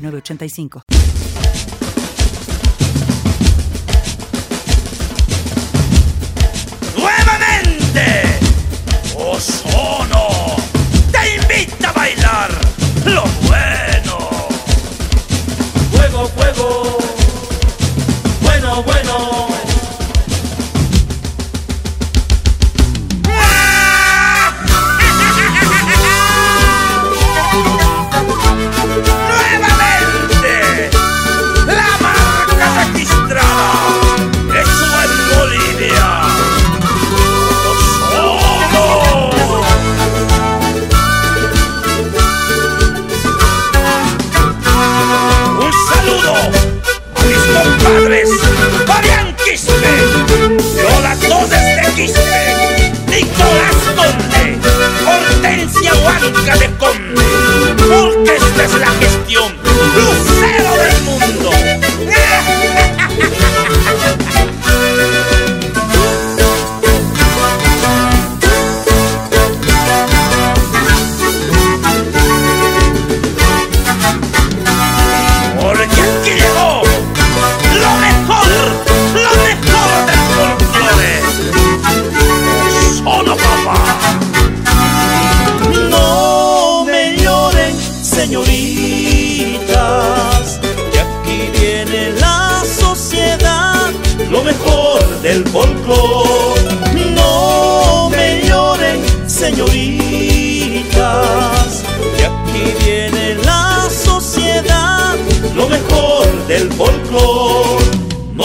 985.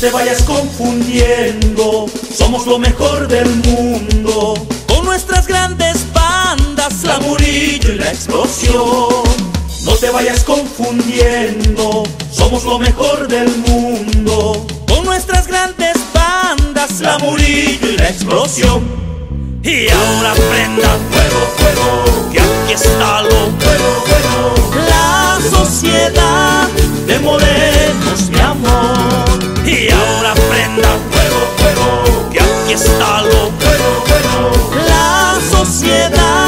Te vayas confundiendo, somos lo mejor del mundo. Con nuestras grandes bandas, la Murillo y la explosión. No te vayas confundiendo, somos lo mejor del mundo. Con nuestras grandes bandas, la Murillo y la explosión. Y ahora prenda fuego, fuego, que aquí está lo fuego, fuego. La sociedad de morenos, mi amor. Y ahora prenda fuego, fuego, que aquí está lo fuego, fuego. La sociedad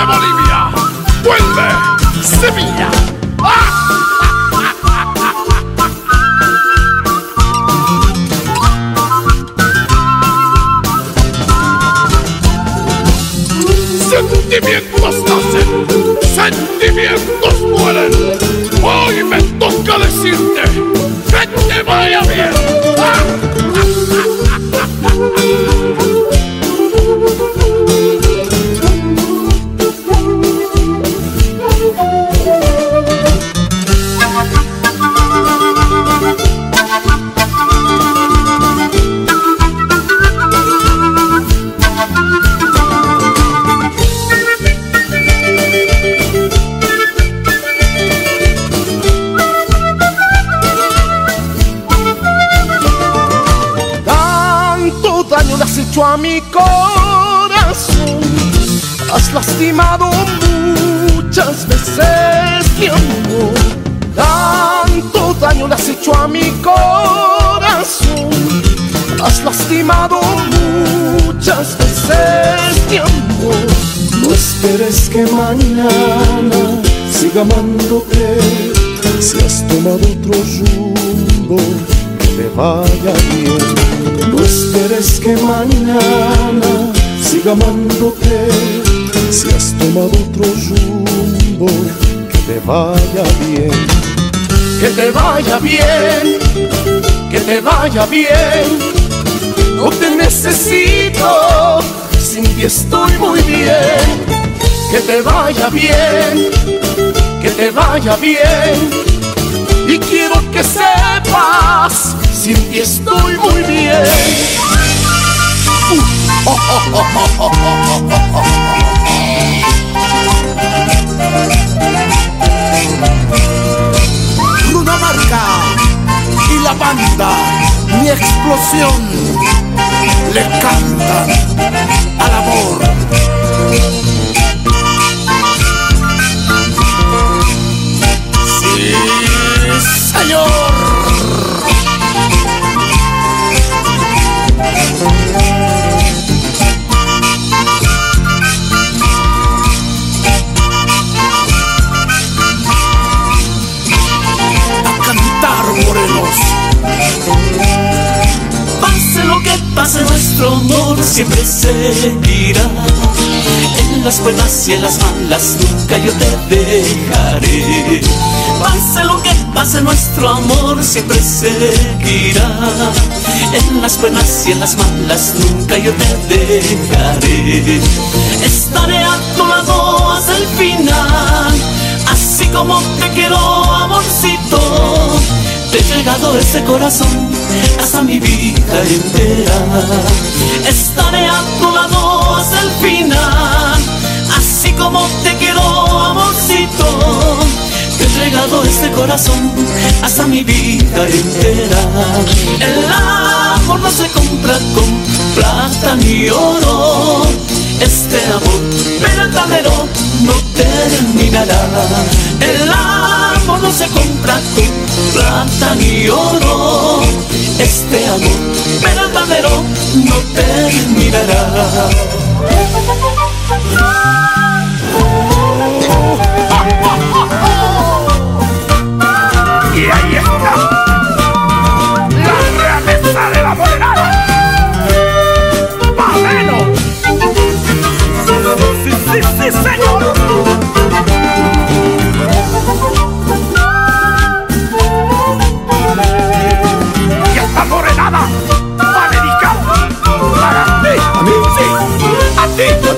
de Bolivia, vuelve Sevilla. Sentimientos nacen, sentimientos mueren. Hoy me toca decirte que te vaya bien. Lastimado muchas veces mi amor. Tanto daño le has hecho a mi corazón. Has lastimado muchas veces mi. No esperes que mañana siga amándote si has tomado otro rumbo te vaya bien. No esperes que mañana siga amándote. Si has tomado otro rumbo, que te vaya bien. Que te vaya bien, que te vaya bien. No te necesito, sin ti estoy muy bien. Que te vaya bien, que te vaya bien y quiero que sepas, sin ti estoy muy bien. le cantan al amor. Las buenas y en las malas nunca yo te dejaré. Pase lo que pase, nuestro amor siempre seguirá. En las buenas y en las malas nunca yo te dejaré. Estaré a tu lado hasta el final, así como te quiero, amorcito. Te he llegado ese corazón hasta mi vida entera. Estaré a tu lado hasta el final, así como te quiero, amorcito. Te he llegado este corazón hasta mi vida entera. El amor no se compra con plata ni oro. Este amor verdadero no terminará. El amor no se compra con plata ni oro. Este amor verdadero no terminará. Y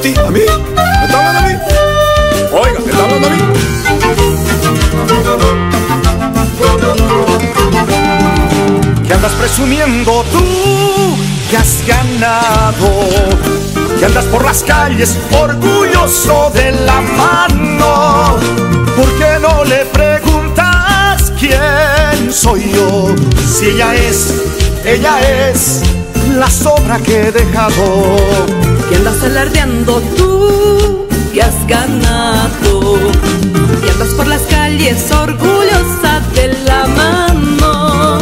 ti. ¿A mí? ¿Me está hablando a mí? Oiga, ¿me está hablando a mí? que andas presumiendo tú que has ganado, que andas por las calles orgulloso de la mano. ¿Por qué no le preguntas quién soy yo? Si ella es, ella es la sobra que he dejado. que andas alardeando tú que has ganado y andas por las calles orgullosa de la mano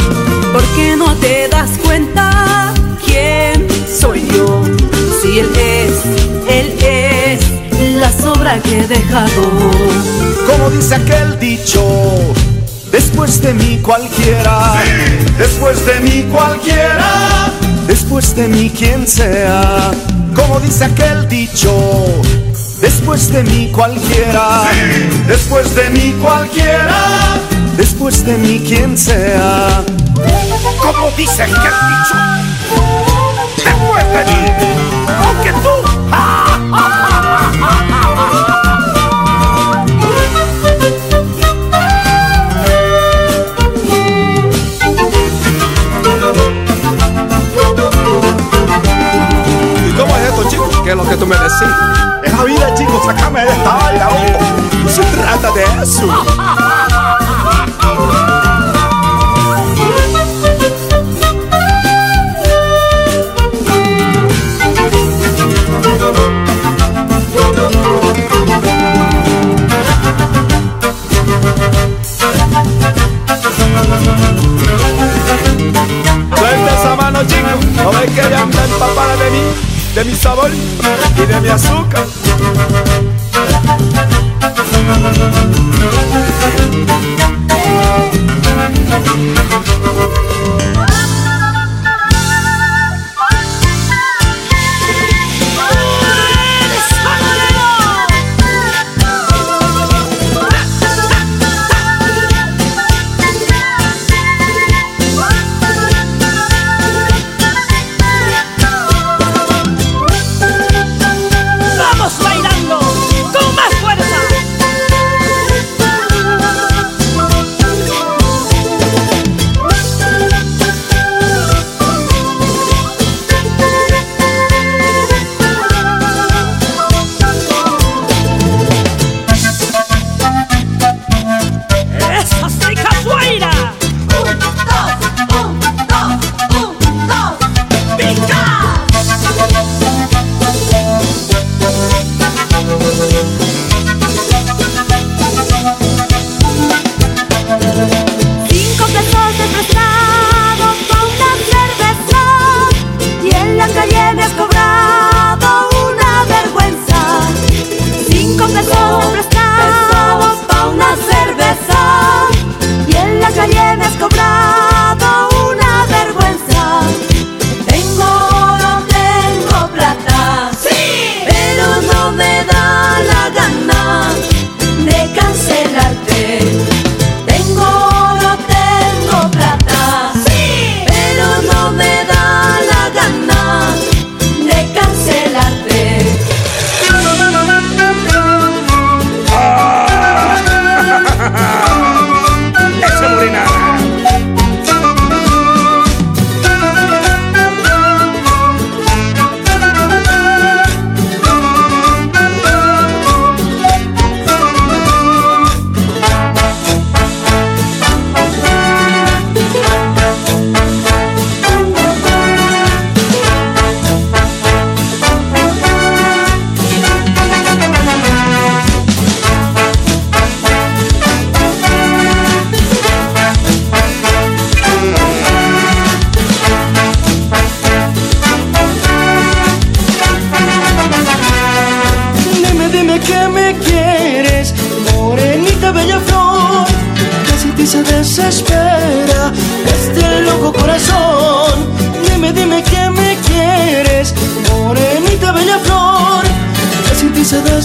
¿por qué no te das cuenta quién soy yo? si él es, él es la sobra que he dejado Como dice aquel dicho, después de mí cualquiera, después de mí cualquiera, después de mí quien sea. Como dice aquel dicho, después de mí cualquiera, después de mí cualquiera, después de mí quien sea. Como dice aquel dicho, después de mí, aunque tú. sabor y de mi azúcar.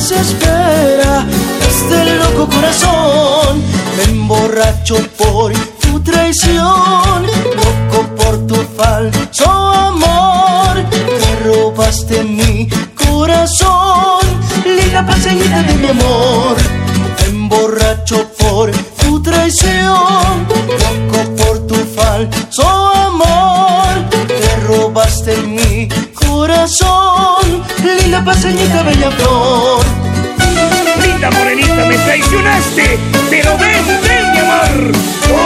desespera este loco corazón. Me emborracho por tu traición, loco por tu falso amor. Te robaste mi corazón, linda paseñita de mi amor. Me emborracho por tu traición, loco por tu falso amor. Te robaste mi corazón, linda paseñita bella flor traicionaste, te lo vendré mi amor.